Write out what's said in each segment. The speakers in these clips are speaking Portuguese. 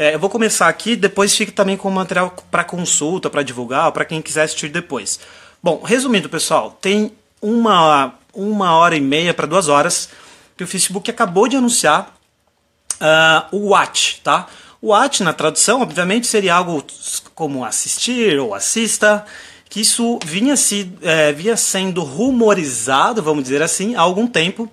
É, eu vou começar aqui, depois fica também com material para consulta, para divulgar, para quem quiser assistir depois. Bom, resumindo, pessoal, tem uma, uma hora e meia para duas horas que o Facebook acabou de anunciar uh, o Watch, tá? O Watch, na tradução, obviamente, seria algo como assistir ou assista, que isso vinha, se, é, vinha sendo rumorizado, vamos dizer assim, há algum tempo,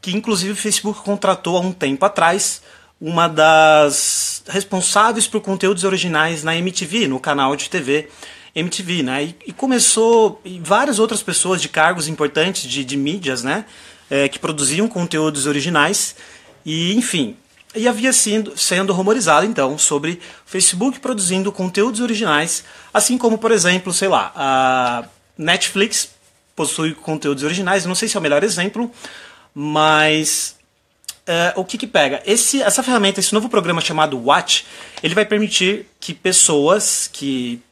que inclusive o Facebook contratou há um tempo atrás uma das responsáveis por conteúdos originais na MTV, no canal de TV MTV, né? E, e começou e várias outras pessoas de cargos importantes de, de mídias, né? É, que produziam conteúdos originais e, enfim, e havia sido, sendo rumorizado então sobre Facebook produzindo conteúdos originais, assim como, por exemplo, sei lá, a Netflix possui conteúdos originais, não sei se é o melhor exemplo, mas Uh, o que que pega? Esse, essa ferramenta, esse novo programa chamado Watch, ele vai permitir que pessoas, que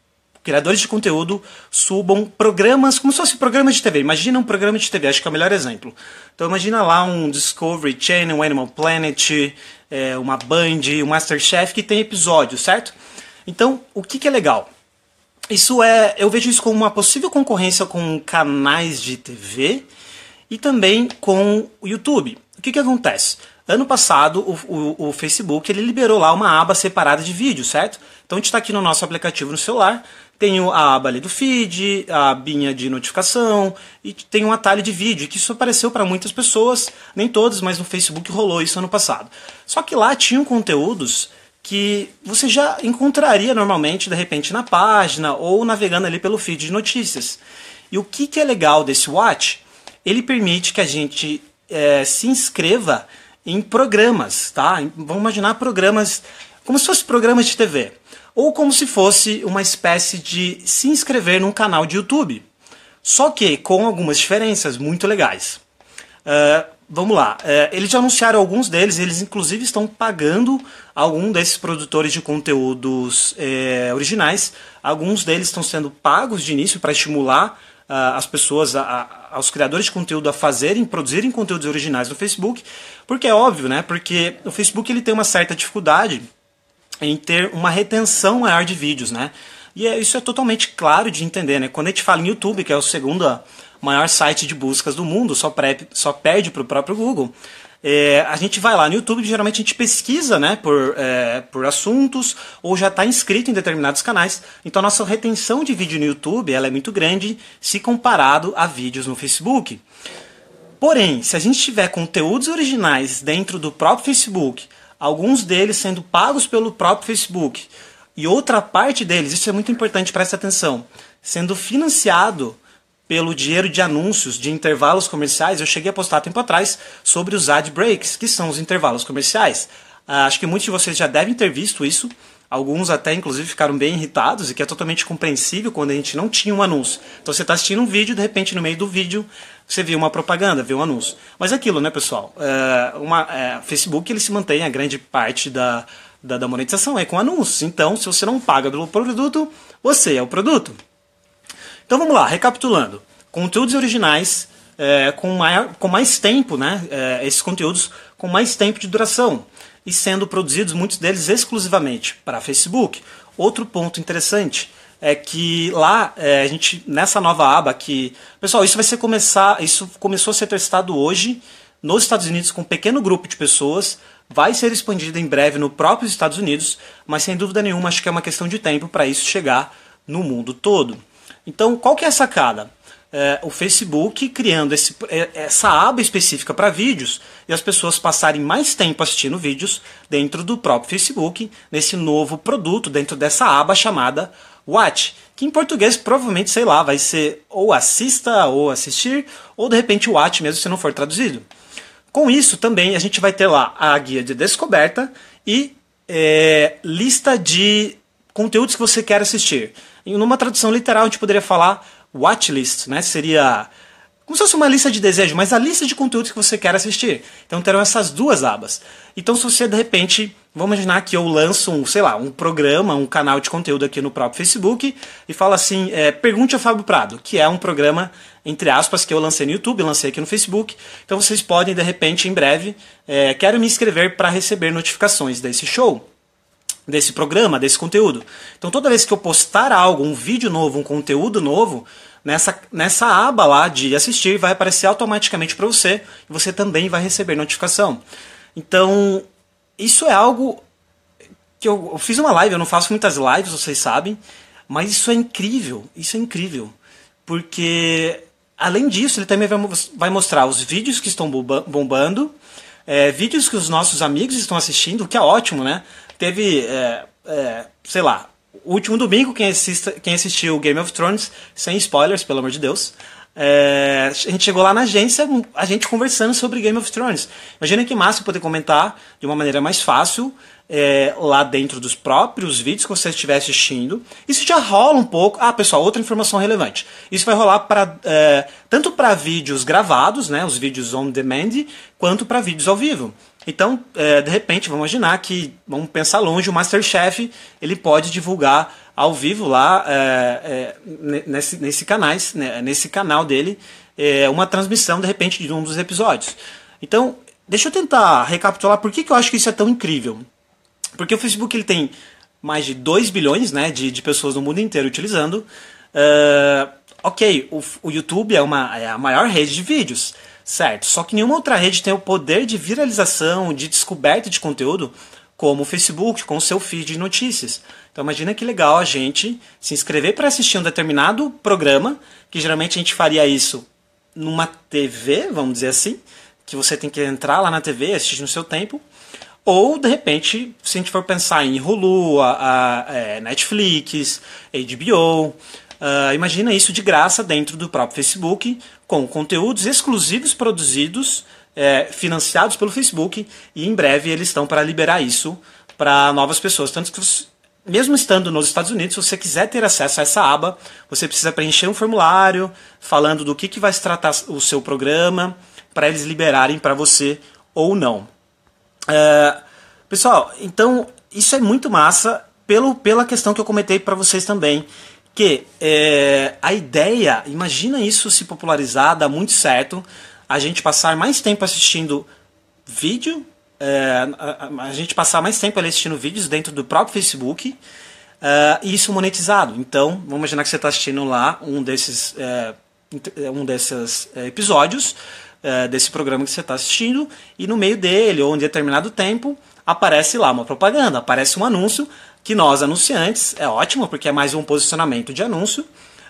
criadores de conteúdo subam programas, como se fosse programas de TV. Imagina um programa de TV, acho que é o melhor exemplo. Então imagina lá um Discovery Channel, um Animal Planet, é, uma Band, um Masterchef que tem episódios, certo? Então, o que, que é legal? Isso é, eu vejo isso como uma possível concorrência com canais de TV e também com o YouTube. O que, que acontece? Ano passado, o, o, o, Facebook ele liberou lá uma aba separada de vídeo, certo? Então a gente está aqui no nosso aplicativo no celular, tem a aba ali do feed, a abinha de notificação e tem um atalho de vídeo, que isso apareceu para muitas pessoas, nem todas, mas no Facebook rolou isso ano passado. Só que lá tinham conteúdos que você já encontraria normalmente, de repente, na página ou navegando ali pelo feed de notícias. E o que, que é legal desse Watch? Ele permite que a gente é, se inscreva em programas, tá? Vamos imaginar programas como se fossem programas de TV ou como se fosse uma espécie de se inscrever num canal de YouTube. Só que com algumas diferenças muito legais. Uh, vamos lá, uh, eles já anunciaram alguns deles, eles inclusive estão pagando algum desses produtores de conteúdos uh, originais. Alguns deles estão sendo pagos de início para estimular as pessoas, a, a, aos criadores de conteúdo a fazerem, produzirem conteúdos originais no Facebook, porque é óbvio, né? Porque o Facebook ele tem uma certa dificuldade em ter uma retenção maior de vídeos, né? E é, isso é totalmente claro de entender, né? Quando a gente fala em YouTube, que é o segundo maior site de buscas do mundo, só, pré, só perde para o próprio Google, é, a gente vai lá no YouTube, geralmente a gente pesquisa né, por, é, por assuntos ou já está inscrito em determinados canais. Então a nossa retenção de vídeo no YouTube ela é muito grande se comparado a vídeos no Facebook. Porém, se a gente tiver conteúdos originais dentro do próprio Facebook, alguns deles sendo pagos pelo próprio Facebook e outra parte deles, isso é muito importante, preste atenção, sendo financiado pelo dinheiro de anúncios de intervalos comerciais, eu cheguei a postar tempo atrás sobre os ad breaks, que são os intervalos comerciais. Uh, acho que muitos de vocês já devem ter visto isso. Alguns até, inclusive, ficaram bem irritados, e que é totalmente compreensível quando a gente não tinha um anúncio. Então você está assistindo um vídeo, de repente, no meio do vídeo, você viu uma propaganda, viu um anúncio. Mas é aquilo, né, pessoal? Uh, uma, uh, Facebook ele se mantém a grande parte da, da, da monetização é com anúncios. Então, se você não paga pelo produto, você é o produto. Então vamos lá, recapitulando. Conteúdos originais é, com, maior, com mais tempo, né? É, esses conteúdos com mais tempo de duração e sendo produzidos muitos deles exclusivamente para Facebook. Outro ponto interessante é que lá é, a gente nessa nova aba que pessoal isso vai ser começar isso começou a ser testado hoje nos Estados Unidos com um pequeno grupo de pessoas vai ser expandido em breve no próprio Estados Unidos mas sem dúvida nenhuma acho que é uma questão de tempo para isso chegar no mundo todo então, qual que é a sacada? É, o Facebook criando esse, é, essa aba específica para vídeos e as pessoas passarem mais tempo assistindo vídeos dentro do próprio Facebook, nesse novo produto, dentro dessa aba chamada Watch, que em português provavelmente, sei lá, vai ser ou assista ou assistir, ou de repente Watch mesmo se não for traduzido. Com isso também a gente vai ter lá a guia de descoberta e é, lista de conteúdos que você quer assistir. Em numa tradução literal, a gente poderia falar watchlist, né? Seria como se fosse uma lista de desejo, mas a lista de conteúdos que você quer assistir. Então terão essas duas abas. Então se você de repente, vamos imaginar que eu lanço um, sei lá, um programa, um canal de conteúdo aqui no próprio Facebook e fala assim, é, pergunte ao Fábio Prado, que é um programa entre aspas que eu lancei no YouTube, lancei aqui no Facebook. Então vocês podem de repente em breve, é, quero me inscrever para receber notificações desse show. Desse programa, desse conteúdo. Então toda vez que eu postar algo, um vídeo novo, um conteúdo novo, nessa, nessa aba lá de assistir vai aparecer automaticamente para você e você também vai receber notificação. Então, isso é algo que eu, eu, fiz uma live, eu não faço muitas lives, vocês sabem, mas isso é incrível, isso é incrível. Porque, além disso, ele também vai, mostrar os vídeos que estão bombando, é, vídeos que os nossos amigos estão assistindo, que é ótimo, né? Teve, é, é, sei lá, último domingo, quem, assista, quem assistiu Game of Thrones, sem spoilers, pelo amor de Deus, é, a gente chegou lá na agência, a gente conversando sobre Game of Thrones. Imagina que massa poder comentar de uma maneira mais fácil é, lá dentro dos próprios vídeos que você estiver assistindo. Isso já rola um pouco. Ah, pessoal, outra informação relevante. Isso vai rolar para é, tanto para vídeos gravados, né, os vídeos on demand, quanto para vídeos ao vivo. Então, é, de repente, vamos imaginar que, vamos pensar longe, o Masterchef ele pode divulgar ao vivo lá é, é, nesse, nesse, canais, né, nesse canal dele é, uma transmissão, de repente, de um dos episódios. Então, deixa eu tentar recapitular por que, que eu acho que isso é tão incrível. Porque o Facebook ele tem mais de 2 bilhões né, de, de pessoas no mundo inteiro utilizando. Uh, ok, o, o YouTube é, uma, é a maior rede de vídeos. Certo, só que nenhuma outra rede tem o poder de viralização, de descoberta de conteúdo como o Facebook, com o seu feed de notícias. Então imagina que legal a gente se inscrever para assistir um determinado programa, que geralmente a gente faria isso numa TV, vamos dizer assim, que você tem que entrar lá na TV, assistir no seu tempo, ou de repente, se a gente for pensar em Hulu, a, a, a é, Netflix, HBO, Uh, imagina isso de graça dentro do próprio Facebook, com conteúdos exclusivos produzidos, é, financiados pelo Facebook, e em breve eles estão para liberar isso para novas pessoas. Tanto que, você, mesmo estando nos Estados Unidos, se você quiser ter acesso a essa aba, você precisa preencher um formulário falando do que, que vai se tratar o seu programa, para eles liberarem para você ou não. Uh, pessoal, então isso é muito massa pelo, pela questão que eu comentei para vocês também que é, a ideia, imagina isso se popularizar, dá muito certo, a gente passar mais tempo assistindo vídeo, é, a, a, gente passar mais tempo assistindo vídeos dentro do próprio Facebook, é, e isso monetizado. Então, vamos imaginar que você está assistindo lá um desses, é, um desses é, episódios é, desse programa que você está assistindo, e no meio dele, ou em determinado tempo, aparece lá uma propaganda, aparece um anúncio que nós, anunciantes, é ótimo porque é mais um posicionamento de anúncio.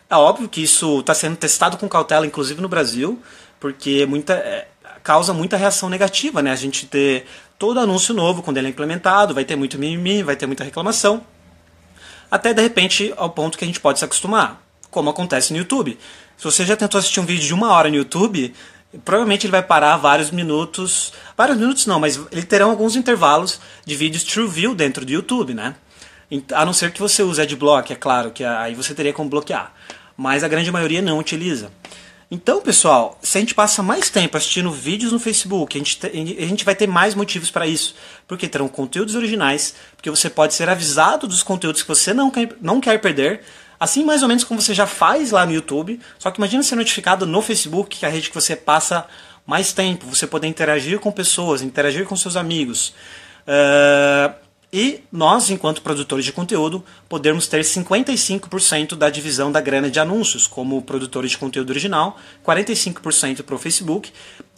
É óbvio que isso está sendo testado com cautela, inclusive no Brasil, porque muita, é, causa muita reação negativa, né? A gente ter todo anúncio novo, quando ele é implementado, vai ter muito mimimi, vai ter muita reclamação, até de repente ao ponto que a gente pode se acostumar, como acontece no YouTube. Se você já tentou assistir um vídeo de uma hora no YouTube, provavelmente ele vai parar vários minutos, vários minutos não, mas ele terão alguns intervalos de vídeos True View dentro do YouTube, né? A não ser que você use Adblock, é claro, que aí você teria como bloquear. Mas a grande maioria não utiliza. Então, pessoal, se a gente passa mais tempo assistindo vídeos no Facebook, a gente, a gente vai ter mais motivos para isso. Porque terão conteúdos originais, porque você pode ser avisado dos conteúdos que você não quer, não quer perder, assim mais ou menos como você já faz lá no YouTube. Só que imagina ser notificado no Facebook, que é a rede que você passa mais tempo, você poder interagir com pessoas, interagir com seus amigos. Uh, e nós, enquanto produtores de conteúdo, podemos ter 55% da divisão da grana de anúncios, como produtores de conteúdo original, 45% para o Facebook.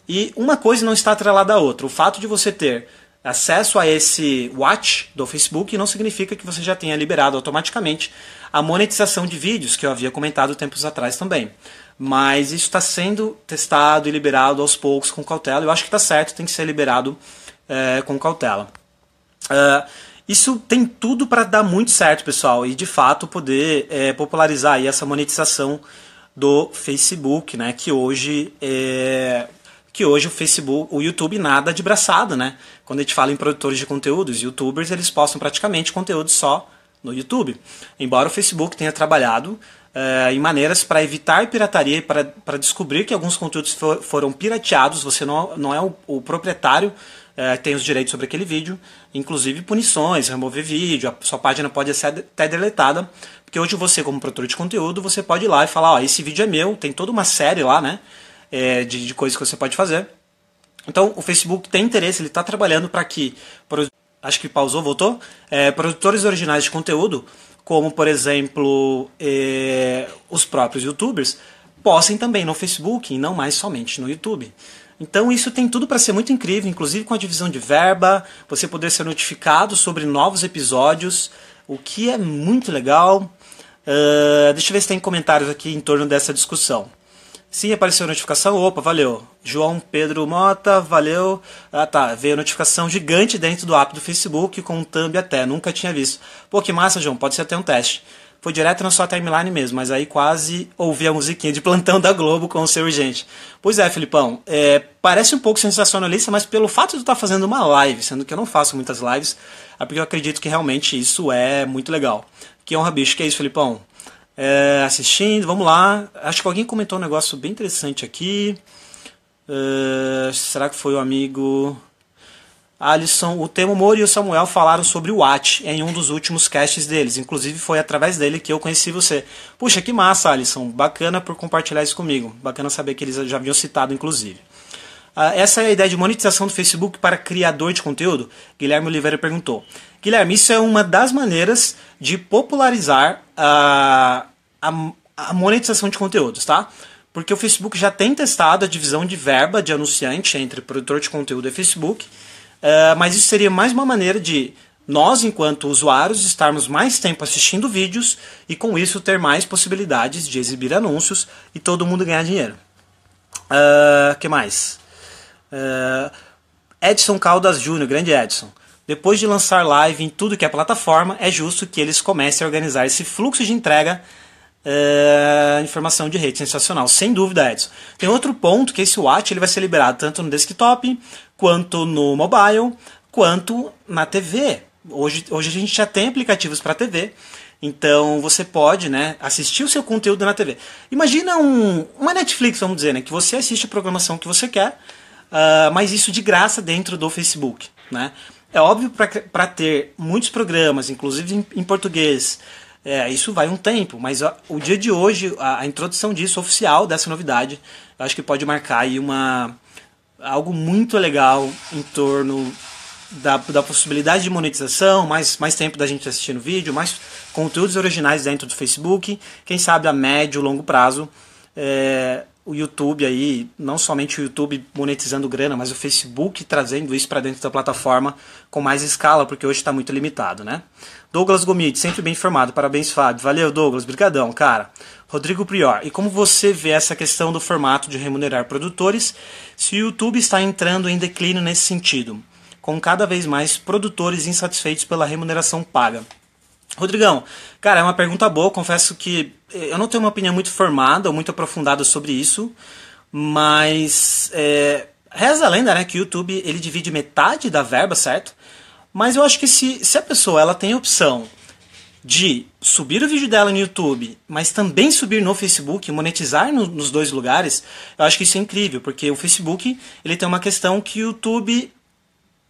E uma coisa não está atrelada à outra. O fato de você ter acesso a esse watch do Facebook não significa que você já tenha liberado automaticamente a monetização de vídeos, que eu havia comentado tempos atrás também. Mas isso está sendo testado e liberado aos poucos com cautela. Eu acho que está certo, tem que ser liberado é, com cautela. Uh, isso tem tudo para dar muito certo, pessoal, e de fato poder é, popularizar aí essa monetização do Facebook, né? Que hoje é, que hoje o Facebook, o YouTube nada de braçada, né? Quando a gente fala em produtores de conteúdos, youtubers, eles postam praticamente conteúdo só no YouTube. Embora o Facebook tenha trabalhado é, em maneiras para evitar pirataria e para descobrir que alguns conteúdos for, foram pirateados, você não, não é o, o proprietário é, tem os direitos sobre aquele vídeo, inclusive punições, remover vídeo, a sua página pode ser até deletada, porque hoje você, como produtor de conteúdo, você pode ir lá e falar, ó, esse vídeo é meu, tem toda uma série lá, né, é, de, de coisas que você pode fazer. Então, o Facebook tem interesse, ele está trabalhando para que acho que pausou, voltou. É, produtores originais de conteúdo, como por exemplo é, os próprios YouTubers, postem também no Facebook e não mais somente no YouTube. Então isso tem tudo para ser muito incrível, inclusive com a divisão de verba, você poder ser notificado sobre novos episódios, o que é muito legal. Uh, deixa eu ver se tem comentários aqui em torno dessa discussão. Sim, apareceu a notificação. Opa, valeu. João Pedro Mota, valeu. Ah, tá. Veio a notificação gigante dentro do app do Facebook com um thumb até. Nunca tinha visto. Pô, que massa, João. Pode ser até um teste. Foi direto na sua timeline mesmo, mas aí quase ouvi a musiquinha de plantão da Globo com o seu urgente. Pois é, Filipão. É, parece um pouco sensacionalista, mas pelo fato de estar fazendo uma live, sendo que eu não faço muitas lives, é porque eu acredito que realmente isso é muito legal. Que honra, bicho. Que é isso, Filipão? É, assistindo, vamos lá. Acho que alguém comentou um negócio bem interessante aqui. É, será que foi o amigo Alisson? O Temo Moro e o Samuel falaram sobre o Watch em um dos últimos casts deles. Inclusive foi através dele que eu conheci você. Puxa, que massa, Alisson. Bacana por compartilhar isso comigo. Bacana saber que eles já haviam citado, inclusive. Uh, essa é a ideia de monetização do Facebook para criador de conteúdo? Guilherme Oliveira perguntou. Guilherme, isso é uma das maneiras de popularizar uh, a, a monetização de conteúdos, tá? Porque o Facebook já tem testado a divisão de verba de anunciante entre produtor de conteúdo e Facebook, uh, mas isso seria mais uma maneira de nós, enquanto usuários, estarmos mais tempo assistindo vídeos e com isso ter mais possibilidades de exibir anúncios e todo mundo ganhar dinheiro. Uh, que mais? Uh, Edson Caldas Júnior, grande Edson. Depois de lançar live em tudo que é plataforma, é justo que eles comecem a organizar esse fluxo de entrega uh, informação de rede. Sensacional, sem dúvida, Edson. Tem outro ponto que esse Watch ele vai ser liberado tanto no desktop, quanto no mobile, quanto na TV. Hoje, hoje a gente já tem aplicativos para TV. Então você pode né, assistir o seu conteúdo na TV. Imagina um, uma Netflix, vamos dizer, né, que você assiste a programação que você quer uh, mas isso de graça dentro do Facebook. Né? É óbvio para ter muitos programas, inclusive em, em português, é, isso vai um tempo, mas ó, o dia de hoje, a, a, introdução disso, oficial dessa novidade, eu acho que pode marcar aí uma, algo muito legal em torno da, da possibilidade de monetização, mais, mais tempo da gente assistindo vídeo, mais conteúdos originais dentro do Facebook, quem sabe a médio, longo prazo, é, o YouTube aí, não somente o YouTube monetizando grana, mas o Facebook trazendo isso para dentro da plataforma com mais escala, porque hoje está muito limitado, né? Douglas Gomit, sempre bem informado. Parabéns, Fábio. Valeu, Douglas. Brigadão, cara. Rodrigo Prior, e como você vê essa questão do formato de remunerar produtores se o YouTube está entrando em declínio nesse sentido, com cada vez mais produtores insatisfeitos pela remuneração paga? Rodrigão, cara, é uma pergunta boa. Confesso que eu não tenho uma opinião muito formada ou muito aprofundada sobre isso, mas é, reza a lenda, né, que o YouTube ele divide metade da verba, certo? Mas eu acho que se, se a pessoa ela tem a opção de subir o vídeo dela no YouTube, mas também subir no Facebook, monetizar no, nos dois lugares, eu acho que isso é incrível, porque o Facebook ele tem uma questão que o YouTube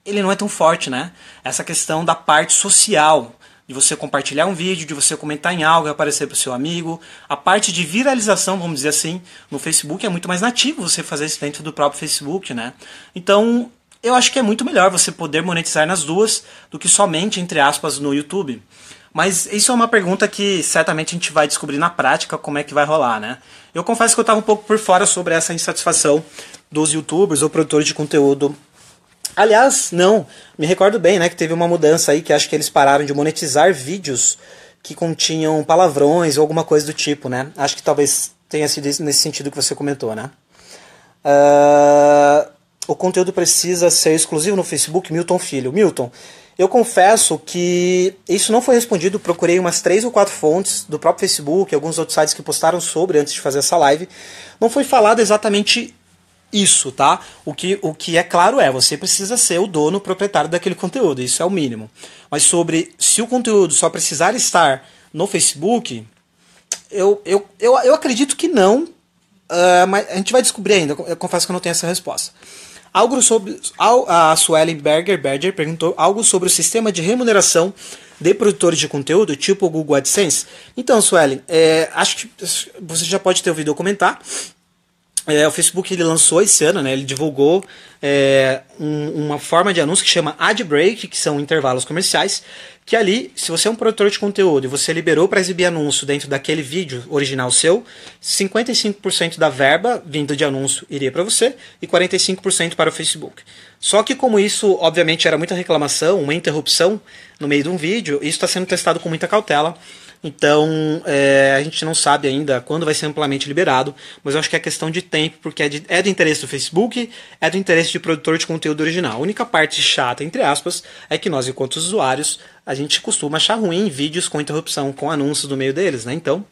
ele não é tão forte, né? Essa questão da parte social de você compartilhar um vídeo, de você comentar em algo e aparecer para o seu amigo. A parte de viralização, vamos dizer assim, no Facebook é muito mais nativo você fazer isso dentro do próprio Facebook, né? Então, eu acho que é muito melhor você poder monetizar nas duas do que somente, entre aspas, no YouTube. Mas isso é uma pergunta que certamente a gente vai descobrir na prática como é que vai rolar, né? Eu confesso que eu estava um pouco por fora sobre essa insatisfação dos youtubers ou produtores de conteúdo Aliás, não, me recordo bem, né, que teve uma mudança aí que acho que eles pararam de monetizar vídeos que continham palavrões ou alguma coisa do tipo, né? Acho que talvez tenha sido nesse sentido que você comentou, né? Uh, conteúdo precisa ser exclusivo no Facebook, Milton Filho. Milton, eu confesso que isso não foi respondido. Procurei umas três ou quatro fontes do próprio Facebook, alguns outros sites que postaram sobre antes de fazer essa live. Não foi falado exatamente isso, tá? O que, o que é claro é, você precisa ser o dono, o proprietário daquele conteúdo, isso é o mínimo. Mas sobre se o conteúdo só precisar estar no Facebook, eu, eu, eu, eu acredito que não, uh, mas a gente vai descobrir ainda, eu confesso que eu não tenho essa resposta. Algo sobre. A Suelen Berger, Berger perguntou algo sobre o sistema de remuneração de produtores de conteúdo, tipo o Google AdSense. Então, Suelen, é, acho que você já pode ter ouvido eu comentar é, o Facebook ele lançou esse ano, né, ele divulgou é, um, uma forma de anúncio que chama ad break, que são intervalos comerciais, que ali, se você é um produtor de conteúdo e você liberou para exibir anúncio dentro daquele vídeo original seu, 55% da verba vindo de anúncio iria para você e 45% para o Facebook. Só que como isso, obviamente, era muita reclamação, uma interrupção no meio de um vídeo, isso está sendo testado com muita cautela. Então, é, a gente não sabe ainda quando vai ser amplamente liberado, mas eu acho que é questão de tempo, porque é, de, é do interesse do Facebook, é do interesse de produtor de conteúdo original. A única parte chata, entre aspas, é que nós, enquanto usuários, a gente costuma achar ruim vídeos com interrupção, com anúncios no meio deles, né? Então,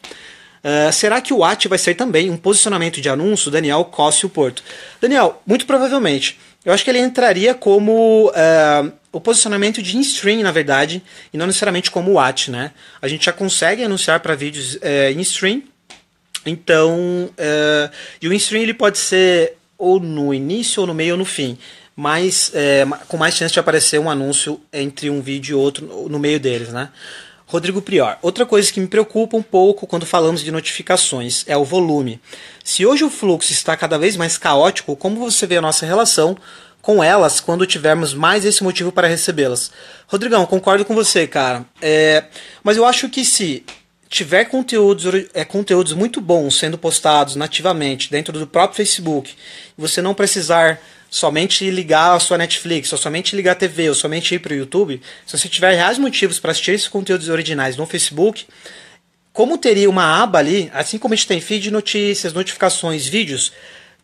uh, será que o WAT vai ser também um posicionamento de anúncio? Daniel Cosse o Porto. Daniel, muito provavelmente. Eu acho que ele entraria como uh, o posicionamento de in-stream, na verdade, e não necessariamente como watch, né? A gente já consegue anunciar para vídeos uh, in-stream, então, uh, e o in-stream ele pode ser ou no início, ou no meio, ou no fim, mas com mais chance de aparecer um anúncio entre um vídeo e outro no meio deles, né? Rodrigo Prior. Outra coisa que me preocupa um pouco quando falamos de notificações é o volume. Se hoje o fluxo está cada vez mais caótico, como você vê a nossa relação com elas quando tivermos mais esse motivo para recebê-las? Rodrigão, concordo com você, cara. É, mas eu acho que se tiver conteúdos, é, conteúdos muito bons sendo postados nativamente dentro do próprio Facebook, você não precisar somente ligar a sua Netflix, ou somente ligar a TV, ou somente ir para o YouTube, se você tiver reais motivos para assistir esses conteúdos originais no Facebook, como teria uma aba ali, assim como a gente tem feed de notícias, notificações, vídeos,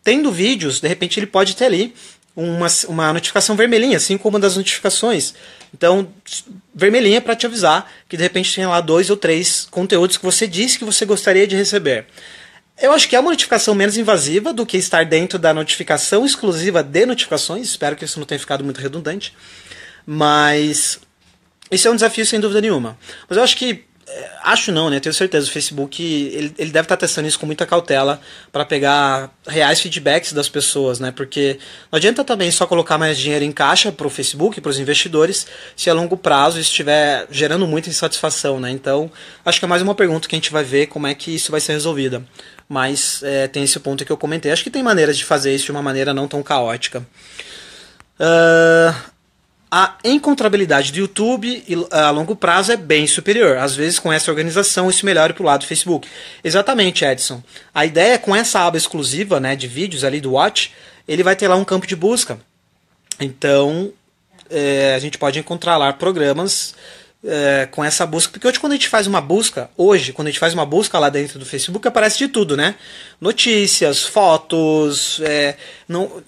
tendo vídeos, de repente ele pode ter ali uma, uma notificação vermelhinha, assim como uma das notificações. Então, vermelhinha para te avisar que de repente tem lá dois ou três conteúdos que você disse que você gostaria de receber. Eu acho que é uma notificação menos invasiva do que estar dentro da notificação exclusiva de notificações. Espero que isso não tenha ficado muito redundante. Mas isso é um desafio sem dúvida nenhuma. Mas eu acho que é, acho não, né? Tenho certeza. O Facebook ele, ele deve estar testando isso com muita cautela para pegar reais feedbacks das pessoas, né? Porque não adianta também só colocar mais dinheiro em caixa para o Facebook, para os investidores, se a longo prazo estiver gerando muita insatisfação, né? Então, acho que é mais uma pergunta que a gente vai ver como é que isso vai ser resolvida mas é, tem esse ponto que eu comentei. Acho que tem maneiras de fazer isso de uma maneira não tão caótica. Uh, a encontrabilidade do YouTube a longo prazo é bem superior. Às vezes, com essa organização, isso melhora para o lado do Facebook. Exatamente, Edson. A ideia é com essa aba exclusiva né, de vídeos ali do Watch, ele vai ter lá um campo de busca. Então, é, a gente pode encontrar lá programas é, com essa busca. Porque hoje, quando a gente faz uma busca, hoje, quando a gente faz uma busca lá dentro do Facebook, aparece de tudo, né? Notícias, fotos. É, não,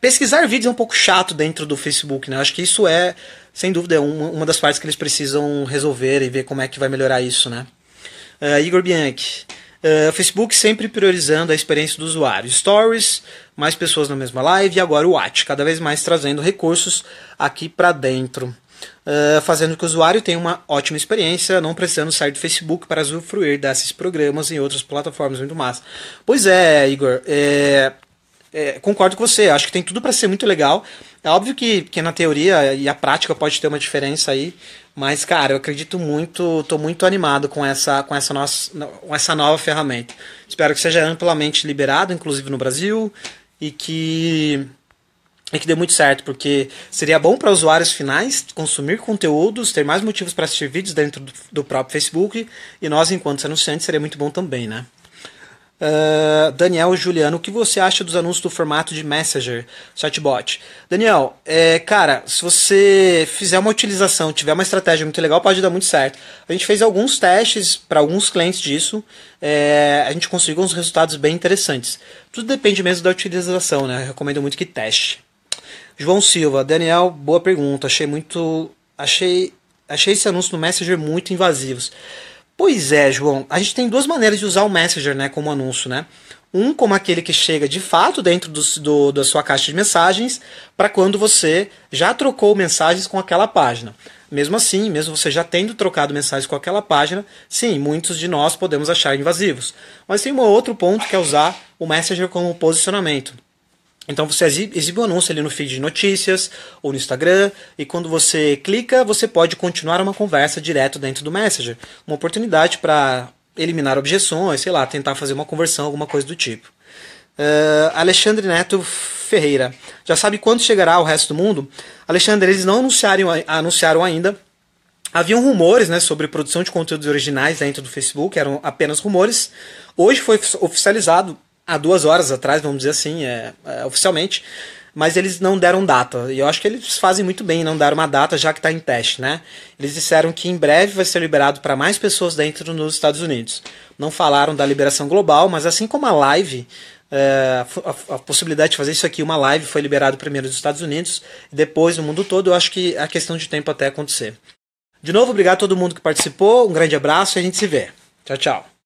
pesquisar vídeos é um pouco chato dentro do Facebook, né? Acho que isso é, sem dúvida, uma, uma das partes que eles precisam resolver e ver como é que vai melhorar isso, né? Uh, Igor Bianchi. Uh, Facebook sempre priorizando a experiência do usuário. Stories, mais pessoas na mesma live e agora o Watch, cada vez mais trazendo recursos aqui para dentro uh, fazendo que o usuário tenha uma ótima experiência, não precisando sair do Facebook para usufruir desses programas e outras plataformas muito massa. Pois é, Igor, é, é, concordo com você, acho que tem tudo para ser muito legal. É óbvio que, que na teoria e a prática pode ter uma diferença aí, mas cara, eu acredito muito, estou muito animado com essa, com essa, nossa, com essa nova ferramenta. Espero que seja amplamente liberado, inclusive no Brasil, e que e que dê muito certo, porque seria bom para usuários finais consumir conteúdos, ter mais motivos para assistir vídeos dentro do, do, próprio Facebook, e nós, enquanto anunciantes, seria muito bom também, né? Uh, Daniel Juliano, o que você acha dos anúncios do formato de Messenger, chatbot? Daniel, é, cara, se você fizer uma utilização, tiver uma estratégia muito legal, pode dar muito certo. A gente fez alguns testes para alguns clientes disso, é, a gente conseguiu uns resultados bem interessantes. Tudo depende mesmo da utilização, né? Eu recomendo muito que teste. João Silva, Daniel, boa pergunta. Achei muito. Achei, achei esse anúncio no Messenger muito invasivos. Pois é, João. A gente tem duas maneiras de usar o Messenger né, como anúncio, né? Um como aquele que chega de fato dentro do, do da sua caixa de mensagens, para quando você já trocou mensagens com aquela página. Mesmo assim, mesmo você já tendo trocado mensagens com aquela página, sim, muitos de nós podemos achar invasivos. Mas tem um outro ponto que é usar o Messenger como posicionamento. Então você exibe um anúncio ali no feed de notícias ou no Instagram, e quando você clica, você pode continuar uma conversa direto dentro do Messenger. Uma oportunidade para eliminar objeções, sei lá, tentar fazer uma conversão, alguma coisa do tipo. Uh, Alexandre Neto Ferreira. Já sabe quando chegará ao resto do mundo? Alexandre, eles não anunciaram, anunciaram ainda. Haviam rumores né, sobre produção de conteúdos originais dentro do Facebook, eram apenas rumores. Hoje foi oficializado, há duas horas atrás, vamos dizer assim, é, é, oficialmente, mas eles não deram data. E eu acho que eles fazem muito bem não dar uma data, já que está em teste. Né? Eles disseram que em breve vai ser liberado para mais pessoas dentro dos Estados Unidos. Não falaram da liberação global, mas assim como a live é, a, a, possibilidade de fazer isso aqui, uma live, foi liberado primeiro nos Estados Unidos, depois no mundo todo. Eu acho que é questão de tempo até acontecer. De novo, obrigado a todo mundo que participou, um grande abraço e a gente se vê. Tchau, tchau.